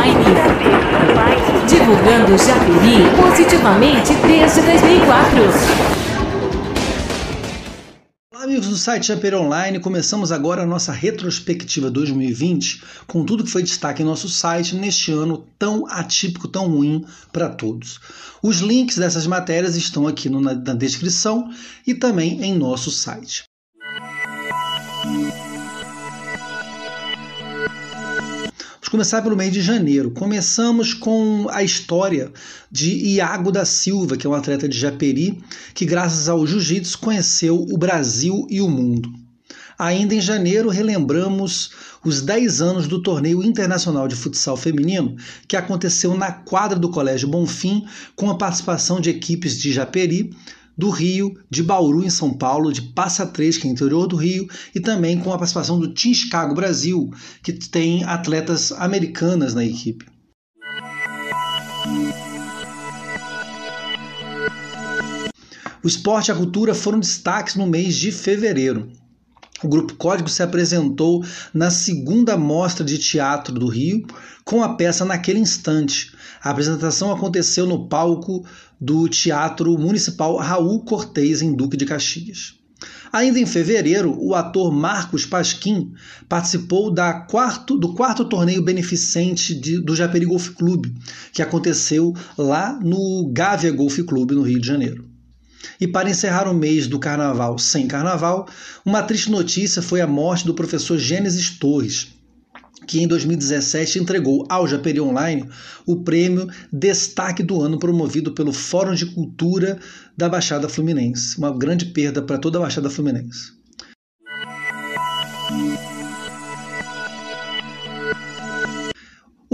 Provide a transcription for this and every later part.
Online. Divulgando Japeri positivamente desde 2004. Olá, amigos do site Japeri Online. Começamos agora a nossa retrospectiva 2020 com tudo que foi destaque em nosso site neste ano tão atípico, tão ruim para todos. Os links dessas matérias estão aqui no, na, na descrição e também em nosso site. Começar pelo mês de janeiro. Começamos com a história de Iago da Silva, que é um atleta de Japeri, que graças ao jiu-jitsu conheceu o Brasil e o mundo. Ainda em janeiro, relembramos os 10 anos do Torneio Internacional de Futsal Feminino, que aconteceu na quadra do Colégio Bonfim, com a participação de equipes de Japeri, do Rio, de Bauru, em São Paulo, de Passa Três, que é interior do Rio, e também com a participação do Team Chicago Brasil, que tem atletas americanas na equipe. O esporte e a cultura foram destaques no mês de fevereiro. O Grupo Código se apresentou na segunda mostra de teatro do Rio com a peça Naquele Instante. A apresentação aconteceu no palco do Teatro Municipal Raul Cortez, em Duque de Caxias. Ainda em fevereiro, o ator Marcos Pasquim participou da quarto, do quarto torneio beneficente de, do Japeri Golf Clube, que aconteceu lá no Gávea Golf Clube, no Rio de Janeiro. E para encerrar o mês do carnaval sem carnaval, uma triste notícia foi a morte do professor Gênesis Torres, que em 2017 entregou ao Japeri Online o prêmio Destaque do Ano promovido pelo Fórum de Cultura da Baixada Fluminense. Uma grande perda para toda a Baixada Fluminense.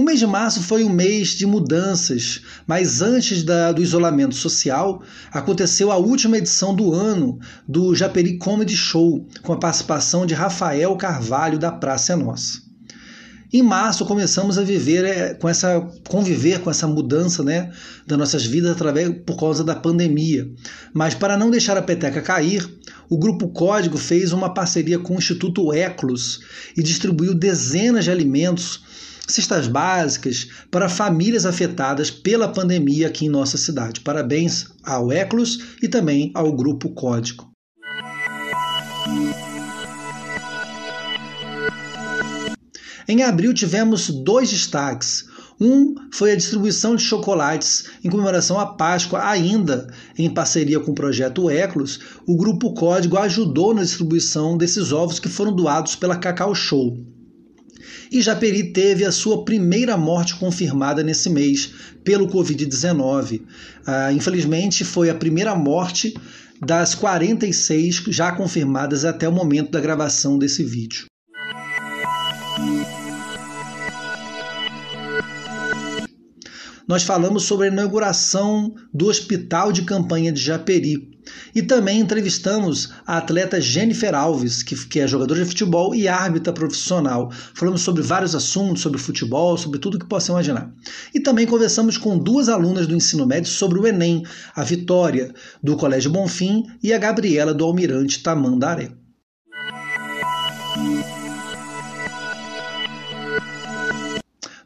Mês de março foi um mês de mudanças, mas antes da, do isolamento social, aconteceu a última edição do ano do Japeri Comedy Show, com a participação de Rafael Carvalho da Praça é Nossa. Em março começamos a viver é, com essa conviver com essa mudança, né, das nossas vidas através por causa da pandemia. Mas para não deixar a peteca cair, o grupo Código fez uma parceria com o Instituto Eclos e distribuiu dezenas de alimentos cestas básicas para famílias afetadas pela pandemia aqui em nossa cidade. Parabéns ao Eclos e também ao Grupo Código. Em abril tivemos dois destaques. Um foi a distribuição de chocolates em comemoração à Páscoa, ainda em parceria com o projeto Eclos. O Grupo Código ajudou na distribuição desses ovos que foram doados pela Cacau Show. E Japeri teve a sua primeira morte confirmada nesse mês pelo Covid-19. Ah, infelizmente, foi a primeira morte das 46 já confirmadas até o momento da gravação desse vídeo. Nós falamos sobre a inauguração do Hospital de Campanha de Japeri. E também entrevistamos a atleta Jennifer Alves, que, é jogadora de futebol e árbitra profissional. Falamos sobre vários assuntos, sobre futebol, sobre tudo que possa imaginar. E também conversamos com duas alunas do ensino médio sobre o Enem, a Vitória, do Colégio Bonfim, e a Gabriela, do Almirante Tamandaré.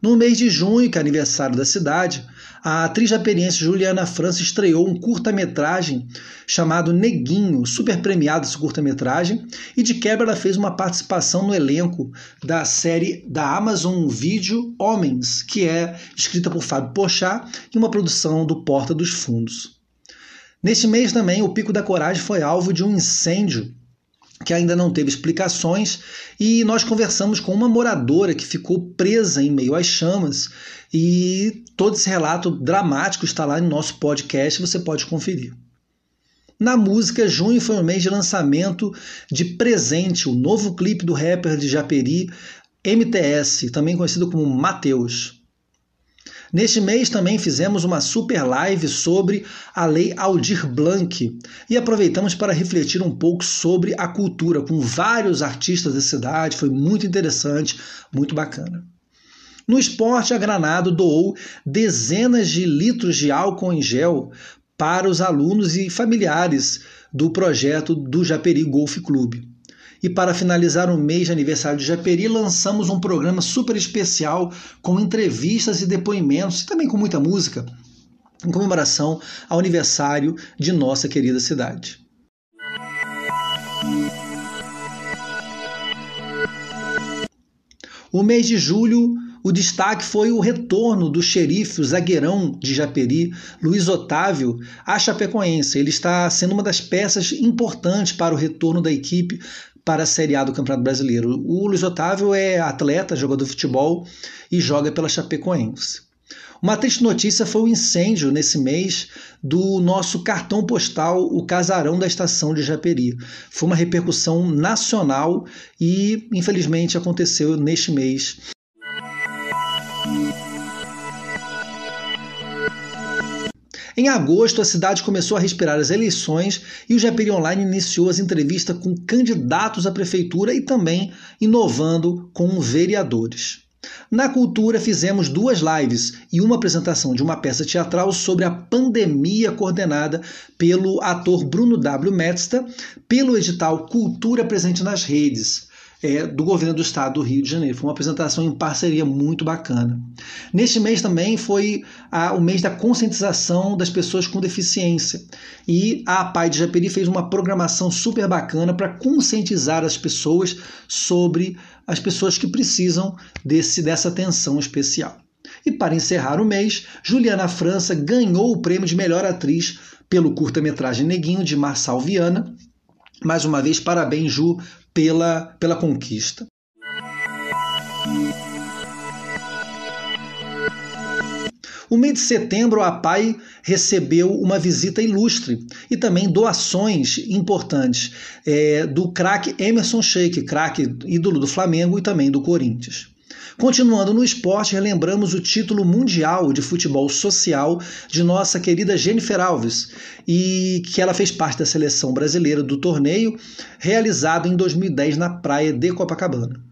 No mês de junho, que é aniversário da cidade, a atriz japeriense Juliana França estreou um curta-metragem chamado Neguinho, super premiado esse curta-metragem, e de quebra ela fez uma participação no elenco da série da Amazon Video Homens, que é escrita por Fábio Pochá e uma produção do Porta dos Fundos. Neste mês também, o Pico da Coragem foi alvo de um incêndio que ainda não teve explicações, e nós conversamos com uma moradora que ficou presa em meio às chamas, e todo esse relato dramático está lá no nosso podcast, você pode conferir. Na música, junho foi o mês de lançamento de Presente, o novo clipe do rapper de Japeri, MTS, também conhecido como Mateus. Neste mês também fizemos uma super live sobre a Lei Aldir Blanc e aproveitamos para refletir um pouco sobre a cultura com vários artistas da cidade, foi muito interessante, muito bacana. No esporte, a Granado doou dezenas de litros de álcool em gel para os alunos e familiares do projeto do Japeri Golf Clube. E para finalizar o mês de aniversário de Japeri, lançamos um programa super especial com entrevistas e depoimentos e também com muita música em comemoração ao aniversário de nossa querida cidade. O mês de julho, o destaque foi o retorno do xerife, o zagueirão de Japeri, Luiz Otávio, à Chapecoense. Ele está sendo uma das peças importantes para o retorno da equipe para a Série A do Campeonato Brasileiro. O Luiz Otávio é atleta, jogador de futebol e joga pela Chapecoense. Uma triste notícia foi o incêndio nesse mês do nosso cartão postal, o Casarão da Estação de Japeri. Foi uma repercussão nacional e, infelizmente, aconteceu neste mês. Em agosto, a cidade começou a respirar as eleições e o Japeri Online iniciou as entrevistas com candidatos à prefeitura e também inovando com vereadores. Na cultura, fizemos duas lives e uma apresentação de uma peça teatral sobre a pandemia coordenada pelo ator Bruno W. Metzta, pelo edital Cultura Presente nas Redes é, do governo do estado do Rio de Janeiro. Foi uma apresentação em parceria muito bacana. Neste mês também foi a, o mês da conscientização das pessoas com deficiência. E a Pai de Japeri fez uma programação super bacana para conscientizar as pessoas sobre as pessoas que precisam desse, dessa atenção especial. E para encerrar o mês, Juliana França ganhou o prêmio de melhor atriz pelo curta-metragem Neguinho de Marçal Viana. Mais uma vez, parabéns, Ju, pela, pela conquista. O mês de setembro, a PAI recebeu uma visita ilustre e também doações importantes é, do craque Emerson Sheik, craque ídolo do Flamengo e também do Corinthians. Continuando no esporte, relembramos o título mundial de futebol social de nossa querida Jennifer Alves, e que ela fez parte da seleção brasileira do torneio, realizado em 2010 na praia de Copacabana.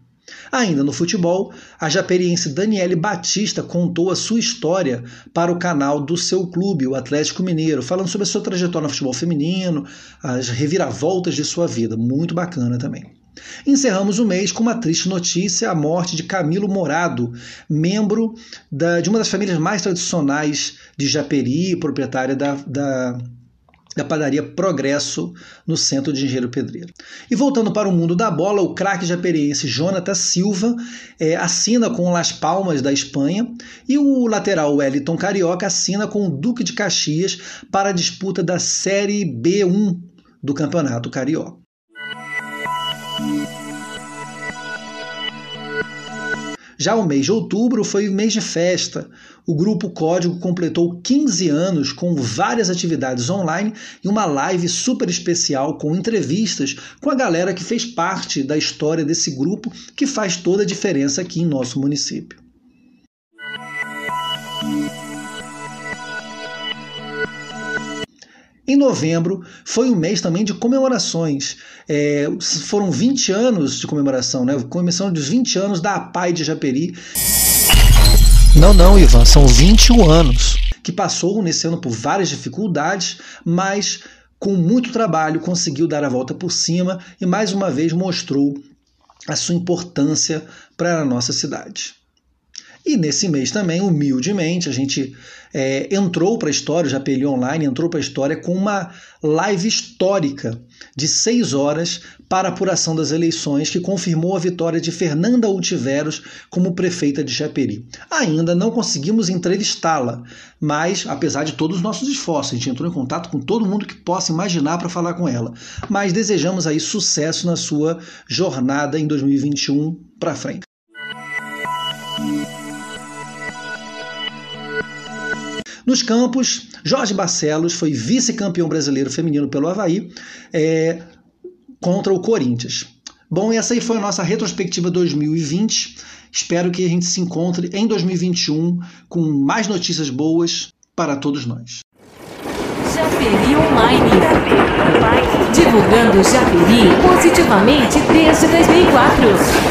Ainda no futebol, a japeriense Daniele Batista contou a sua história para o canal do seu clube, o Atlético Mineiro, falando sobre a sua trajetória no futebol feminino, as reviravoltas de sua vida. Muito bacana também. Encerramos o mês com uma triste notícia: a morte de Camilo Morado, membro da, de uma das famílias mais tradicionais de Japeri, proprietária da, da da padaria Progresso, no centro de Engenheiro Pedreiro. E voltando para o mundo da bola, o craque japeriense Jonathan Silva é, assina com Las Palmas da Espanha e o lateral Wellington Carioca assina com o Duque de Caxias para a disputa da Série B1 do Campeonato Carioca. Já o mês de outubro foi o mês de festa. O grupo Código completou 15 anos com várias atividades online e uma live super especial com entrevistas com a galera que fez parte da história desse grupo que faz toda a diferença aqui em nosso município. Em novembro foi um mês também de comemorações. É, foram 20 anos de comemoração, né? Comemoração dos 20 anos da APAI de Japeri. Não, não, Ivan, são 21 anos. Que passou nesse ano por várias dificuldades, mas com muito trabalho conseguiu dar a volta por cima e mais uma vez mostrou a sua importância para a nossa cidade. E nesse mês também, humildemente, a gente é, entrou para a história, o Japeli Online entrou para a história com uma live histórica de seis horas para apuração das eleições que confirmou a vitória de Fernanda Ultiveros como prefeita de Japeri. Ainda não conseguimos entrevistá-la, mas apesar de todos os nossos esforços, a gente entrou em contato com todo mundo que possa imaginar para falar com ela. Mas desejamos aí sucesso na sua jornada em 2021 para frente. Nos campos, Jorge Barcelos foi vice-campeão brasileiro feminino pelo Havaí é, contra o Corinthians. Bom, essa aí foi a nossa retrospectiva 2020. Espero que a gente se encontre em 2021 com mais notícias boas para todos nós. Japeri Online. Divulgando Japeri positivamente desde 2004.